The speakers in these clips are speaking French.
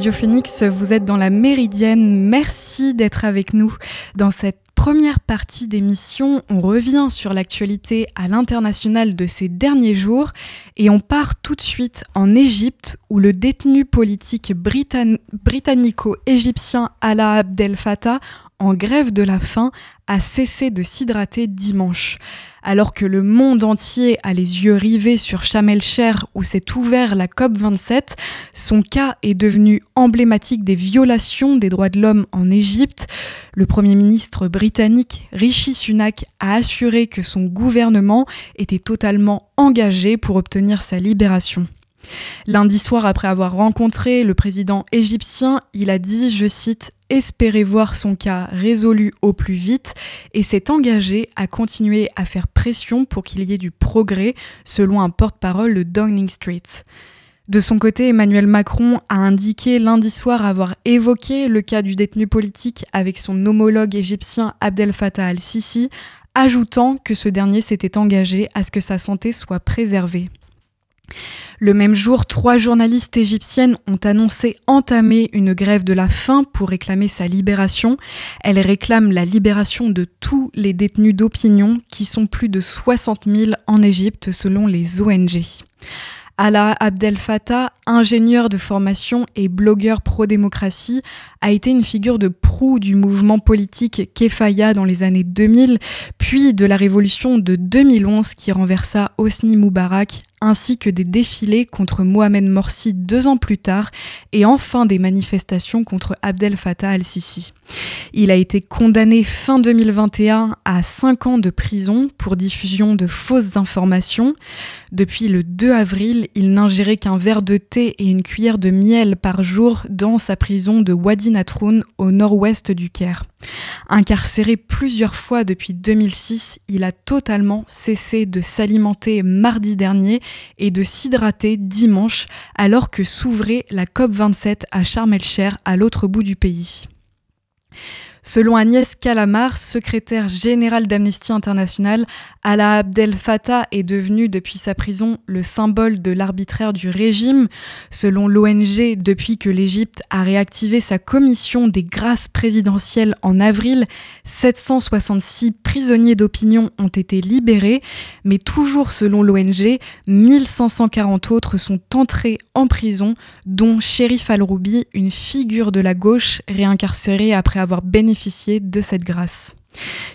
Radio Phoenix, vous êtes dans la Méridienne. Merci d'être avec nous dans cette première partie d'émission, on revient sur l'actualité à l'international de ces derniers jours et on part tout de suite en Égypte où le détenu politique britannico-égyptien Alaa Abdel Fattah en grève de la faim, a cessé de s'hydrater dimanche. Alors que le monde entier a les yeux rivés sur Sharm el-Cher où s'est ouvert la COP27, son cas est devenu emblématique des violations des droits de l'homme en Égypte. Le Premier ministre britannique Rishi Sunak a assuré que son gouvernement était totalement engagé pour obtenir sa libération. Lundi soir, après avoir rencontré le président égyptien, il a dit, je cite, espérer voir son cas résolu au plus vite et s'est engagé à continuer à faire pression pour qu'il y ait du progrès, selon un porte-parole de Downing Street. De son côté, Emmanuel Macron a indiqué lundi soir avoir évoqué le cas du détenu politique avec son homologue égyptien Abdel Fattah al-Sisi, ajoutant que ce dernier s'était engagé à ce que sa santé soit préservée. Le même jour, trois journalistes égyptiennes ont annoncé entamer une grève de la faim pour réclamer sa libération. Elles réclament la libération de tous les détenus d'opinion, qui sont plus de 60 000 en Égypte selon les ONG. Alaa Abdel Fattah, ingénieur de formation et blogueur pro-démocratie, a été une figure de proue du mouvement politique Kefaya dans les années 2000, puis de la révolution de 2011 qui renversa Hosni Moubarak, ainsi que des défilés contre Mohamed Morsi deux ans plus tard, et enfin des manifestations contre Abdel Fattah al-Sisi. Il a été condamné fin 2021 à 5 ans de prison pour diffusion de fausses informations. Depuis le 2 avril, il n'ingérait qu'un verre de thé et une cuillère de miel par jour dans sa prison de Wadi Natroun au nord-ouest du Caire. Incarcéré plusieurs fois depuis 2006, il a totalement cessé de s'alimenter mardi dernier et de s'hydrater dimanche alors que s'ouvrait la COP27 à Sharm el-Cher à l'autre bout du pays. Selon Agnès Calamar, secrétaire générale d'Amnesty International, Alaa Abdel Fattah est devenu depuis sa prison le symbole de l'arbitraire du régime. Selon l'ONG, depuis que l'Égypte a réactivé sa commission des grâces présidentielles en avril, 766 prisonniers d'opinion ont été libérés, mais toujours selon l'ONG, 1540 autres sont entrés en prison, dont Sherif Al-Roubi, une figure de la gauche réincarcérée après avoir bénéficié de cette grâce.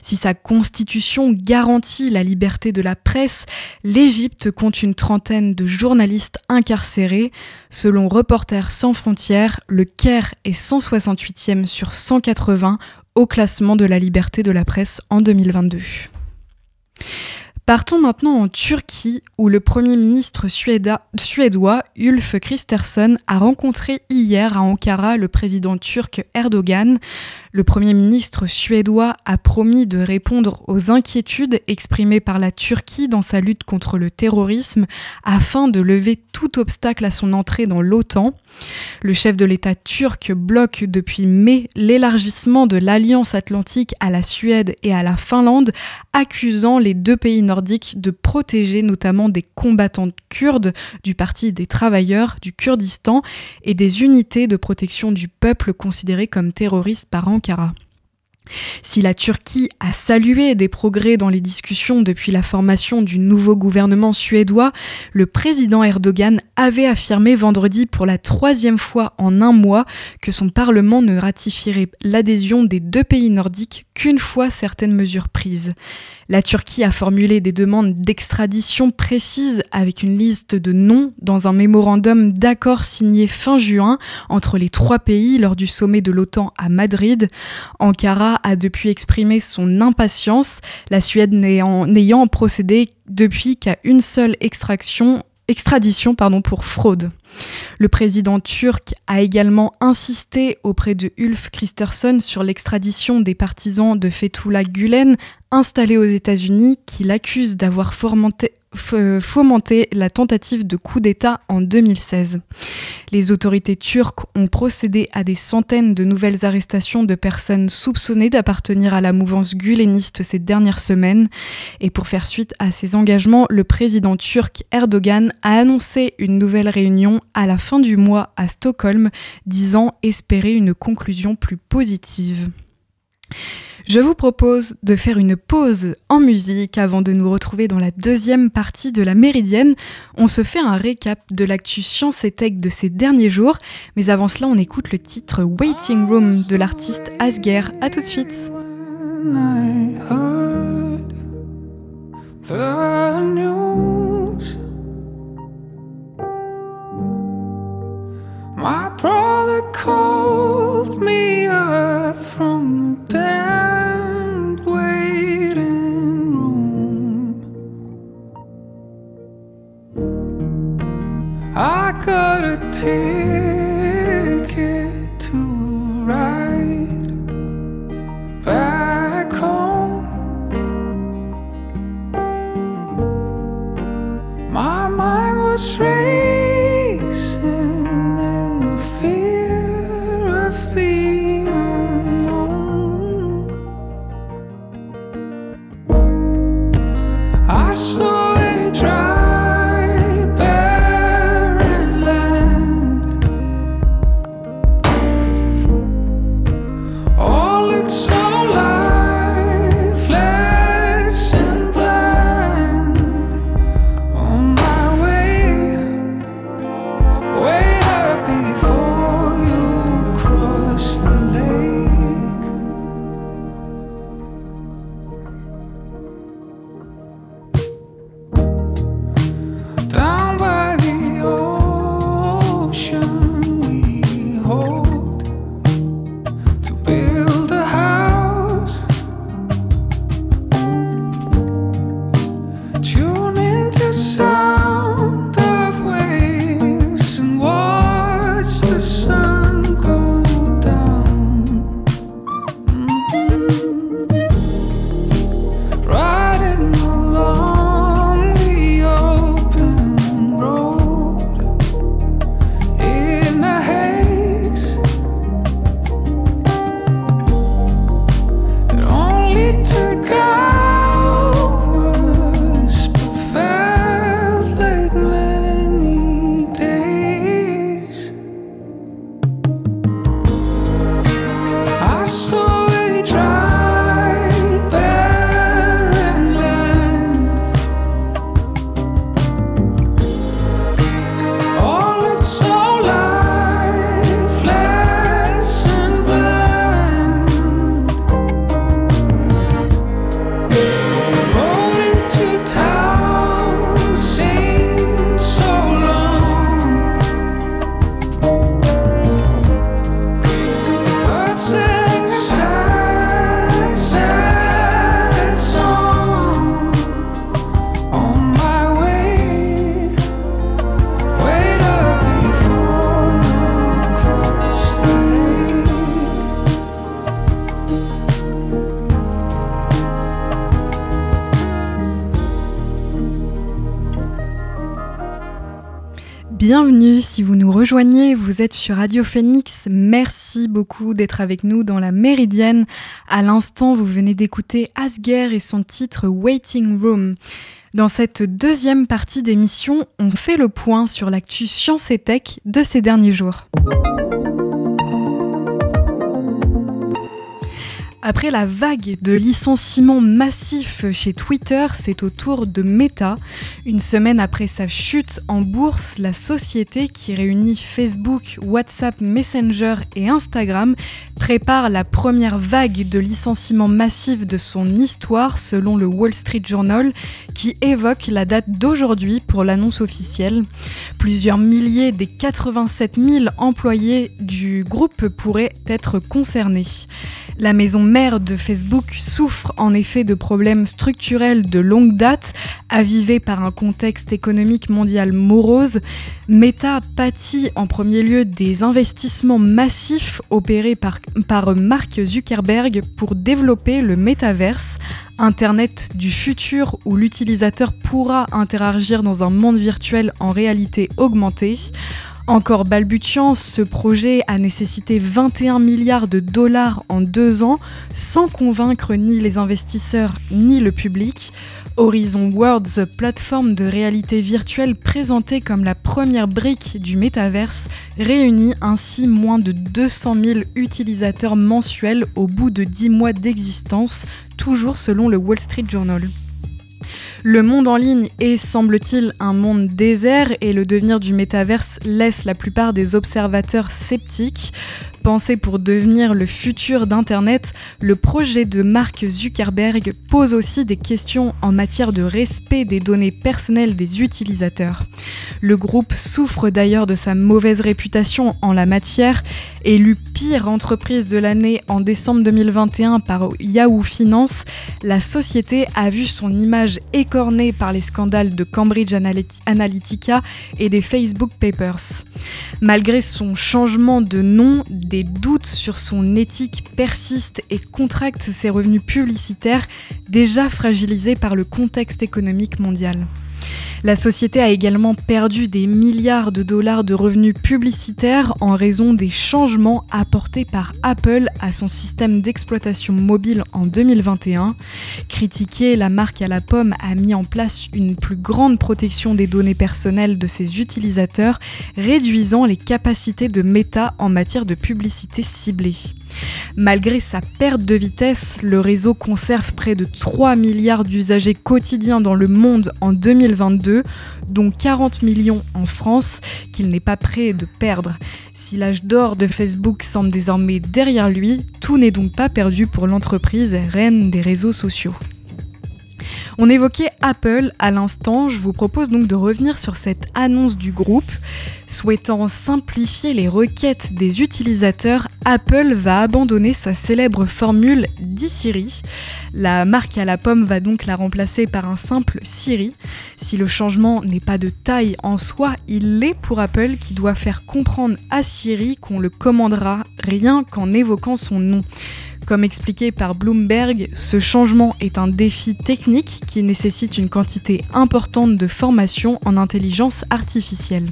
Si sa constitution garantit la liberté de la presse, l'Égypte compte une trentaine de journalistes incarcérés. Selon Reporters sans frontières, le Caire est 168e sur 180 au classement de la liberté de la presse en 2022. Partons maintenant en Turquie où le Premier ministre suédois Ulf Kristersson a rencontré hier à Ankara le président turc Erdogan. Le Premier ministre suédois a promis de répondre aux inquiétudes exprimées par la Turquie dans sa lutte contre le terrorisme afin de lever tout obstacle à son entrée dans l'OTAN. Le chef de l'État turc bloque depuis mai l'élargissement de l'Alliance atlantique à la Suède et à la Finlande, accusant les deux pays nordiques de protéger notamment des combattants kurdes du Parti des travailleurs du Kurdistan et des unités de protection du peuple considérées comme terroristes par Ankara si la Turquie a salué des progrès dans les discussions depuis la formation du nouveau gouvernement suédois, le président Erdogan avait affirmé vendredi pour la troisième fois en un mois que son Parlement ne ratifierait l'adhésion des deux pays nordiques qu'une fois certaines mesures prises. La Turquie a formulé des demandes d'extradition précises avec une liste de noms dans un mémorandum d'accord signé fin juin entre les trois pays lors du sommet de l'OTAN à Madrid. Ankara a depuis exprimé son impatience, la Suède n'ayant procédé depuis qu'à une seule extraction extradition pardon, pour fraude. Le président turc a également insisté auprès de Ulf Kristersson sur l'extradition des partisans de Fethullah Gulen installés aux États-Unis qui l'accusent d'avoir fomenté, fomenter la tentative de coup d'État en 2016. Les autorités turques ont procédé à des centaines de nouvelles arrestations de personnes soupçonnées d'appartenir à la mouvance guléniste ces dernières semaines. Et pour faire suite à ces engagements, le président turc Erdogan a annoncé une nouvelle réunion à la fin du mois à Stockholm, disant espérer une conclusion plus positive. Je vous propose de faire une pause en musique avant de nous retrouver dans la deuxième partie de la Méridienne. On se fait un récap de l'actu Science et Tech de ces derniers jours, mais avant cela, on écoute le titre Waiting Room de l'artiste Asger. A tout de suite. 听 vous êtes sur Radio Phoenix. Merci beaucoup d'être avec nous dans la Méridienne. À l'instant, vous venez d'écouter Asger et son titre Waiting Room. Dans cette deuxième partie d'émission, on fait le point sur l'actu science et tech de ces derniers jours. Après la vague de licenciements massifs chez Twitter, c'est au tour de Meta. Une semaine après sa chute en bourse, la société qui réunit Facebook, WhatsApp, Messenger et Instagram prépare la première vague de licenciements massifs de son histoire selon le Wall Street Journal qui évoque la date d'aujourd'hui pour l'annonce officielle. Plusieurs milliers des 87 000 employés du groupe pourraient être concernés. La maison mère de Facebook souffre en effet de problèmes structurels de longue date, avivés par un contexte économique mondial morose. Meta pâtit en premier lieu des investissements massifs opérés par, Mark Zuckerberg pour développer le métaverse, Internet du futur où l'utilisateur pourra interagir dans un monde virtuel en réalité augmentée. Encore balbutiant, ce projet a nécessité 21 milliards de dollars en deux ans sans convaincre ni les investisseurs ni le public. Horizon Worlds, plateforme de réalité virtuelle présentée comme la première brique du métaverse, réunit ainsi moins de 200 000 utilisateurs mensuels au bout de 10 mois d'existence, toujours selon le Wall Street Journal. Le monde en ligne est, semble-t-il, un monde désert et le devenir du métaverse laisse la plupart des observateurs sceptiques. Pensé pour devenir le futur d'Internet, le projet de Mark Zuckerberg pose aussi des questions en matière de respect des données personnelles des utilisateurs. Le groupe souffre d'ailleurs de sa mauvaise réputation en la matière. Élu pire entreprise de l'année en décembre 2021 par Yahoo Finance, la société a vu son image écornée par les scandales de Cambridge Analytica et des Facebook Papers. Malgré son changement de nom, des doutes sur son éthique persistent et contractent ses revenus publicitaires déjà fragilisés par le contexte économique mondial. La société a également perdu des milliards de dollars de revenus publicitaires en raison des changements apportés par Apple à son système d'exploitation mobile en 2021. Critiquée, la marque à la pomme a mis en place une plus grande protection des données personnelles de ses utilisateurs, réduisant les capacités de Meta en matière de publicité ciblée. Malgré sa perte de vitesse, le réseau conserve près de 3 milliards d'usagers quotidiens dans le monde en 2022, dont 40 millions en France, qu'il n'est pas prêt de perdre. Si l'âge d'or de Facebook semble désormais derrière lui, tout n'est donc pas perdu pour l'entreprise reine des réseaux sociaux. On évoquait Apple à l'instant, je vous propose donc de revenir sur cette annonce du groupe. Souhaitant simplifier les requêtes des utilisateurs, Apple va abandonner sa célèbre formule d'e-Siri. La marque à la pomme va donc la remplacer par un simple Siri. Si le changement n'est pas de taille en soi, il l'est pour Apple qui doit faire comprendre à Siri qu'on le commandera rien qu'en évoquant son nom. Comme expliqué par Bloomberg, ce changement est un défi technique qui nécessite une quantité importante de formation en intelligence artificielle.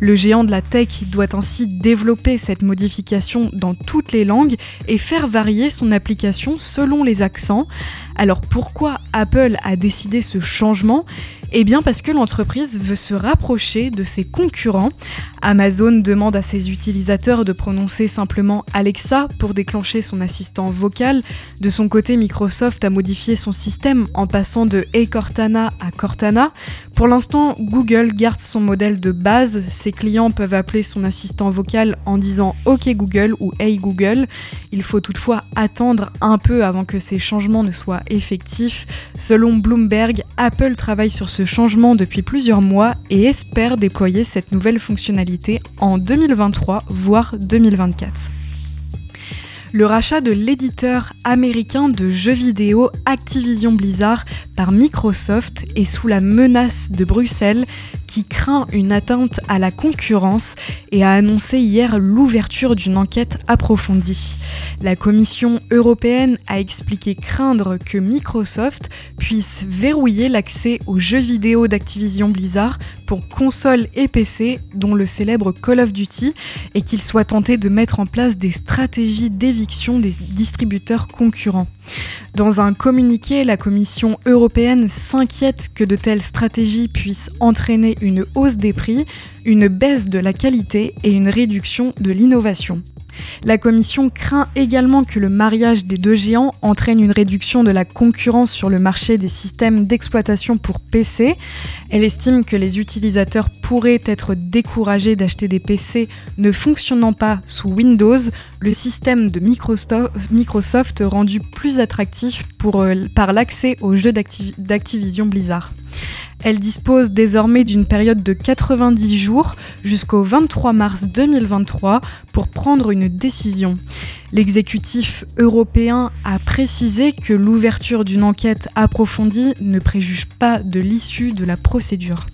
Le géant de la tech doit ainsi développer cette modification dans toutes les langues et faire varier son application selon les accents. Alors pourquoi Apple a décidé ce changement? Eh bien parce que l'entreprise veut se rapprocher de ses concurrents. Amazon demande à ses utilisateurs de prononcer simplement Alexa pour déclencher son assistant vocal. De son côté, Microsoft a modifié son système en passant de Hey Cortana à Cortana. Pour l'instant, Google garde son modèle de base. Ses clients peuvent appeler son assistant vocal en disant OK Google ou Hey Google. Il faut toutefois attendre un peu avant que ces changements ne soient effectifs. Selon Bloomberg, Apple travaille sur ce changement depuis plusieurs mois et espère déployer cette nouvelle fonctionnalité en 2023, voire 2024 le rachat de l'éditeur américain de jeux vidéo Activision Blizzard par Microsoft est sous la menace de Bruxelles qui craint une atteinte à la concurrence et a annoncé hier l'ouverture d'une enquête approfondie. La Commission européenne a expliqué craindre que Microsoft puisse verrouiller l'accès aux jeux vidéo d'Activision Blizzard pour consoles et PC, dont le célèbre Call of Duty, et qu'il soit tenté de mettre en place des stratégies d'éviction des distributeurs concurrents. Dans un communiqué, la Commission européenne s'inquiète que de telles stratégies puissent entraîner une hausse des prix, une baisse de la qualité et une réduction de l'innovation. La Commission craint également que le mariage des deux géants entraîne une réduction de la concurrence sur le marché des systèmes d'exploitation pour PC. Elle estime que les utilisateurs pourraient être découragés d'acheter des PC ne fonctionnant pas sous Windows, le système de Microsoft rendu plus attractif euh, par l'accès aux jeux d'Activision Blizzard. Elle dispose désormais d'une période de 90 jours jusqu'au 23 mars 2023 pour prendre une décision. L'exécutif européen a précisé que l'ouverture d'une enquête approfondie ne préjuge pas de l'issue de la procédure.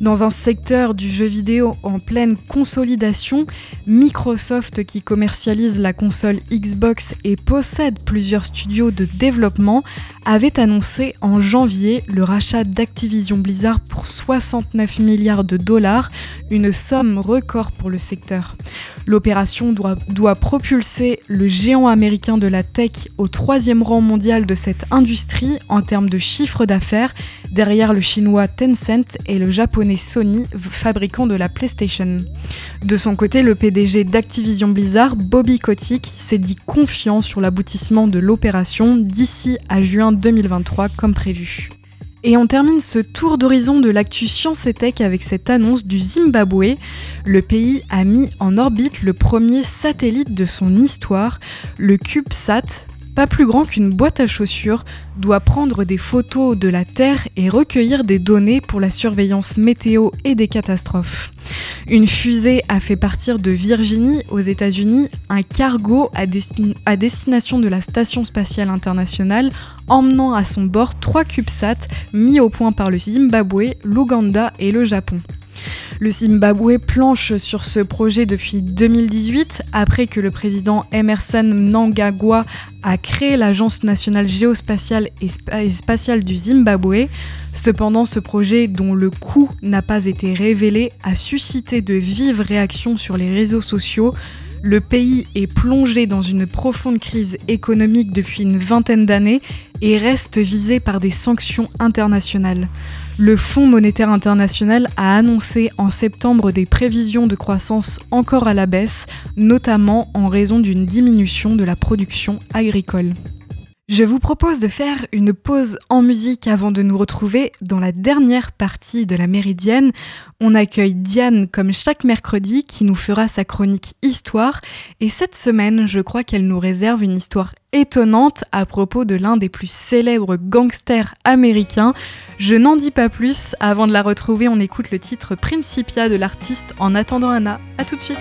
Dans un secteur du jeu vidéo en pleine consolidation, Microsoft, qui commercialise la console Xbox et possède plusieurs studios de développement, avait annoncé en janvier le rachat d'Activision Blizzard pour 69 milliards de dollars, une somme record pour le secteur. L'opération doit, propulser le géant américain de la tech au troisième rang mondial de cette industrie en termes de chiffre d'affaires, derrière le chinois Tencent et le japonais Sony, fabricant de la PlayStation. De son côté, le PDG d'Activision Blizzard, Bobby Kotick, s'est dit confiant sur l'aboutissement de l'opération d'ici à juin 2023 comme prévu. Et on termine ce tour d'horizon de l'actu Science et Tech avec cette annonce du Zimbabwe. Le pays a mis en orbite le premier satellite de son histoire, le CubeSat, pas plus grand qu'une boîte à chaussures, doit prendre des photos de la Terre et recueillir des données pour la surveillance météo et des catastrophes. Une fusée a fait partir de Virginie, aux États-Unis, un cargo à, destination de la Station spatiale internationale, emmenant à son bord trois CubeSats mis au point par le Zimbabwe, l'Ouganda et le Japon. Le Zimbabwe planche sur ce projet depuis 2018, après que le président Emerson Mnangagwa a créé l'Agence nationale géospatiale et spatiale du Zimbabwe. Cependant, ce projet, dont le coût n'a pas été révélé, a suscité de vives réactions sur les réseaux sociaux. Le pays est plongé dans une profonde crise économique depuis une vingtaine d'années et reste visé par des sanctions internationales. Le Fonds monétaire international a annoncé en septembre des prévisions de croissance encore à la baisse, notamment en raison d'une diminution de la production agricole. Je vous propose de faire une pause en musique avant de nous retrouver dans la dernière partie de la Méridienne. On accueille Diane comme chaque mercredi qui nous fera sa chronique Histoire et cette semaine je crois qu'elle nous réserve une histoire étonnante à propos de l'un des plus célèbres gangsters américains. Je n'en dis pas plus, avant de la retrouver on écoute le titre Principia de l'artiste En attendant Anna. A tout de suite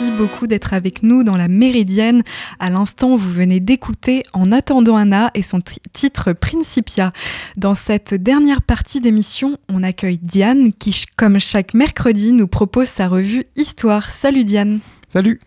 Merci beaucoup d'être avec nous dans la Méridienne. À l'instant, vous venez d'écouter En attendant Anna et son titre Principia. Dans cette dernière partie d'émission, on accueille Diane qui, comme chaque mercredi, nous propose sa revue Histoire. Salut Diane. Salut.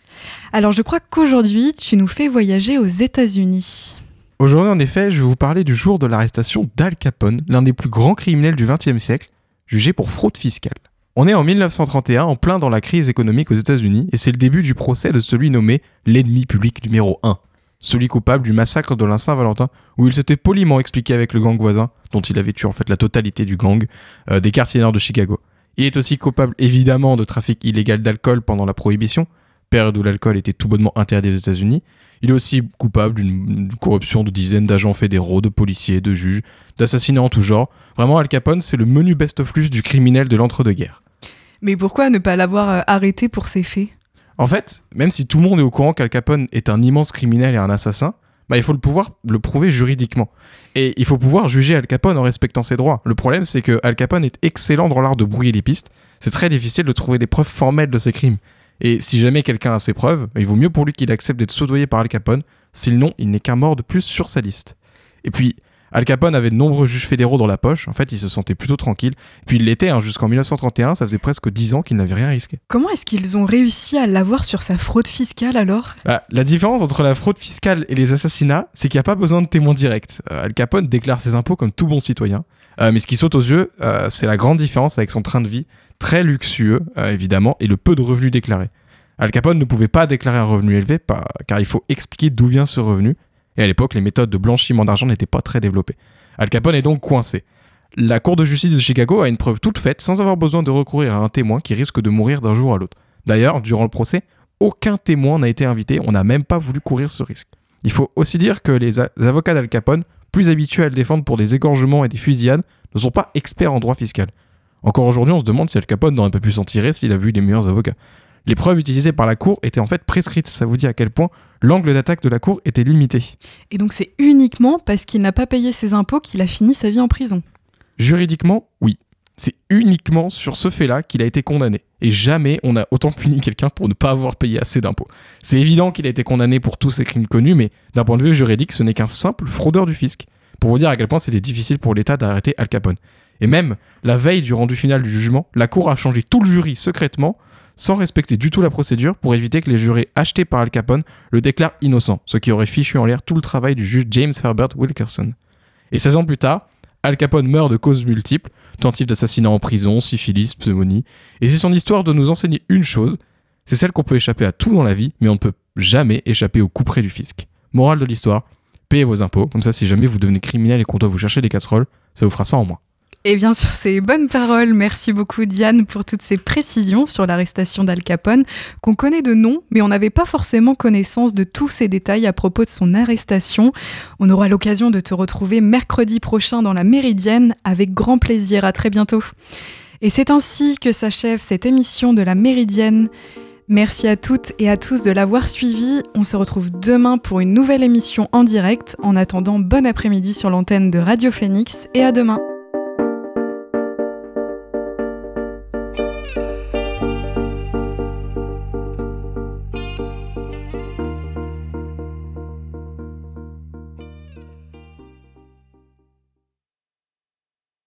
Alors, je crois qu'aujourd'hui, tu nous fais voyager aux États-Unis. Aujourd'hui, en effet, je vais vous parler du jour de l'arrestation d'Al Capone, l'un des plus grands criminels du XXe siècle, jugé pour fraude fiscale. On est en 1931, en plein dans la crise économique aux États-Unis, et c'est le début du procès de celui nommé l'ennemi public numéro 1, celui coupable du massacre de la Saint-Valentin, où il s'était poliment expliqué avec le gang voisin, dont il avait tué en fait la totalité du gang, euh, des quartiers nord de Chicago. Il est aussi coupable évidemment de trafic illégal d'alcool pendant la Prohibition, période où l'alcool était tout bonnement interdit aux États-Unis, il est aussi coupable d'une corruption de dizaines d'agents fédéraux, de policiers, de juges, d'assassinats en tout genre. Vraiment, Al Capone, c'est le menu best-of-plus du criminel de l'entre-deux-guerres. Mais pourquoi ne pas l'avoir euh, arrêté pour ses faits? En fait, même si tout le monde est au courant qu'Al Capone est un immense criminel et un assassin, bah, il faut le pouvoir le prouver juridiquement. Et il faut pouvoir juger Al Capone en respectant ses droits. Le problème, c'est que Al Capone est excellent dans l'art de brouiller les pistes. C'est très difficile de trouver des preuves formelles de ses crimes. Et si jamais quelqu'un a ses preuves, il vaut mieux pour lui qu'il accepte d'être soudoyé par Al Capone, sinon il n'est qu'un mort de plus sur sa liste. Et puis, Al Capone avait de nombreux juges fédéraux dans la poche, en fait il se sentait plutôt tranquille, puis il l'était hein, jusqu'en 1931, ça faisait presque 10 ans qu'il n'avait rien risqué. Comment est-ce qu'ils ont réussi à l'avoir sur sa fraude fiscale alors? Bah, La différence entre la fraude fiscale et les assassinats, c'est qu'il n'y a pas besoin de témoins directs. Euh, Al Capone déclare ses impôts comme tout bon citoyen, euh, mais ce qui saute aux yeux, euh, c'est la grande différence avec son train de vie, très luxueux évidemment, et le peu de revenus déclarés. Al Capone ne pouvait pas déclarer un revenu élevé car il faut expliquer d'où vient ce revenu. Et à l'époque, les méthodes de blanchiment d'argent n'étaient pas très développées. Al Capone est donc coincé. La Cour de justice de Chicago a une preuve toute faite sans avoir besoin de recourir à un témoin qui risque de mourir d'un jour à l'autre. D'ailleurs, durant le procès, aucun témoin n'a été invité, on n'a même pas voulu courir ce risque. Il faut aussi dire que les, avocats d'Al Capone, plus habitués à le défendre pour des égorgements et des fusillades, ne sont pas experts en droit fiscal. Encore aujourd'hui, on se demande si Al Capone n'aurait pas pu s'en tirer s'il a vu les meilleurs avocats les preuves utilisées par la Cour étaient en fait prescrites. Ça vous dit à quel point l'angle d'attaque de la Cour était limité. Et donc c'est uniquement parce qu'il n'a pas payé ses impôts qu'il a fini sa vie en prison Juridiquement, oui. C'est uniquement sur ce fait-là qu'il a été condamné. Et jamais on a autant puni quelqu'un pour ne pas avoir payé assez d'impôts. C'est évident qu'il a été condamné pour tous ces crimes connus, mais d'un point de vue juridique, ce n'est qu'un simple fraudeur du fisc. Pour vous dire à quel point c'était difficile pour l'État d'arrêter Al Capone. Et même, la veille du rendu final du jugement, la Cour a changé tout le jury secrètement sans respecter du tout la procédure pour éviter que les jurés achetés par Al Capone le déclarent innocent, ce qui aurait fichu en l'air tout le travail du juge James Herbert Wilkerson. Et 16 ans plus tard, Al Capone meurt de causes multiples, tentative d'assassinat en prison, syphilis, pneumonie, et c'est son histoire de nous enseigner une chose, c'est celle qu'on peut échapper à tout dans la vie, mais on ne peut jamais échapper au coup près du fisc. Morale de l'histoire, payez vos impôts, comme ça si jamais vous devenez criminel et qu'on doit vous chercher des casseroles, ça vous fera ça en moins. Et bien sur ces bonnes paroles, merci beaucoup Diane pour toutes ces précisions sur l'arrestation d'Al Capone, qu'on connaît de nom, mais on n'avait pas forcément connaissance de tous ces détails à propos de son arrestation. On aura l'occasion de te retrouver mercredi prochain dans la Méridienne avec grand plaisir. À très bientôt. Et c'est ainsi que s'achève cette émission de la Méridienne. Merci à toutes et à tous de l'avoir suivi. On se retrouve demain pour une nouvelle émission en direct. En attendant, bon après-midi sur l'antenne de Radio Phoenix et à demain.